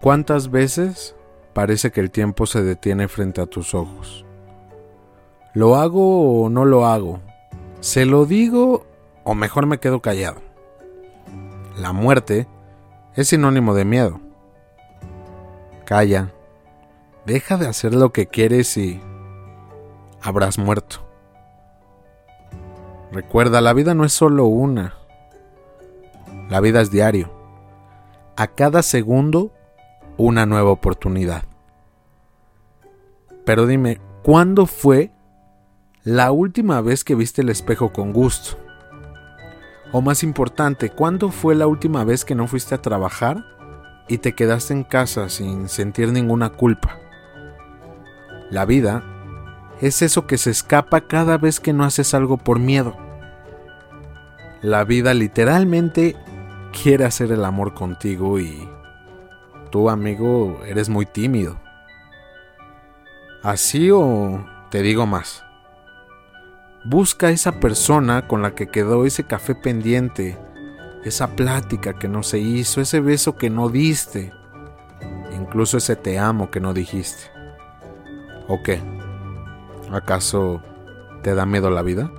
¿Cuántas veces parece que el tiempo se detiene frente a tus ojos? ¿Lo hago o no lo hago? ¿Se lo digo o mejor me quedo callado? La muerte es sinónimo de miedo. Calla, deja de hacer lo que quieres y habrás muerto. Recuerda, la vida no es solo una. La vida es diario. A cada segundo, una nueva oportunidad. Pero dime, ¿cuándo fue la última vez que viste el espejo con gusto? O más importante, ¿cuándo fue la última vez que no fuiste a trabajar y te quedaste en casa sin sentir ninguna culpa? La vida es eso que se escapa cada vez que no haces algo por miedo. La vida literalmente quiere hacer el amor contigo y tú, amigo, eres muy tímido. ¿Así o te digo más? Busca esa persona con la que quedó ese café pendiente, esa plática que no se hizo, ese beso que no diste, incluso ese te amo que no dijiste. ¿O qué? ¿Acaso te da miedo la vida?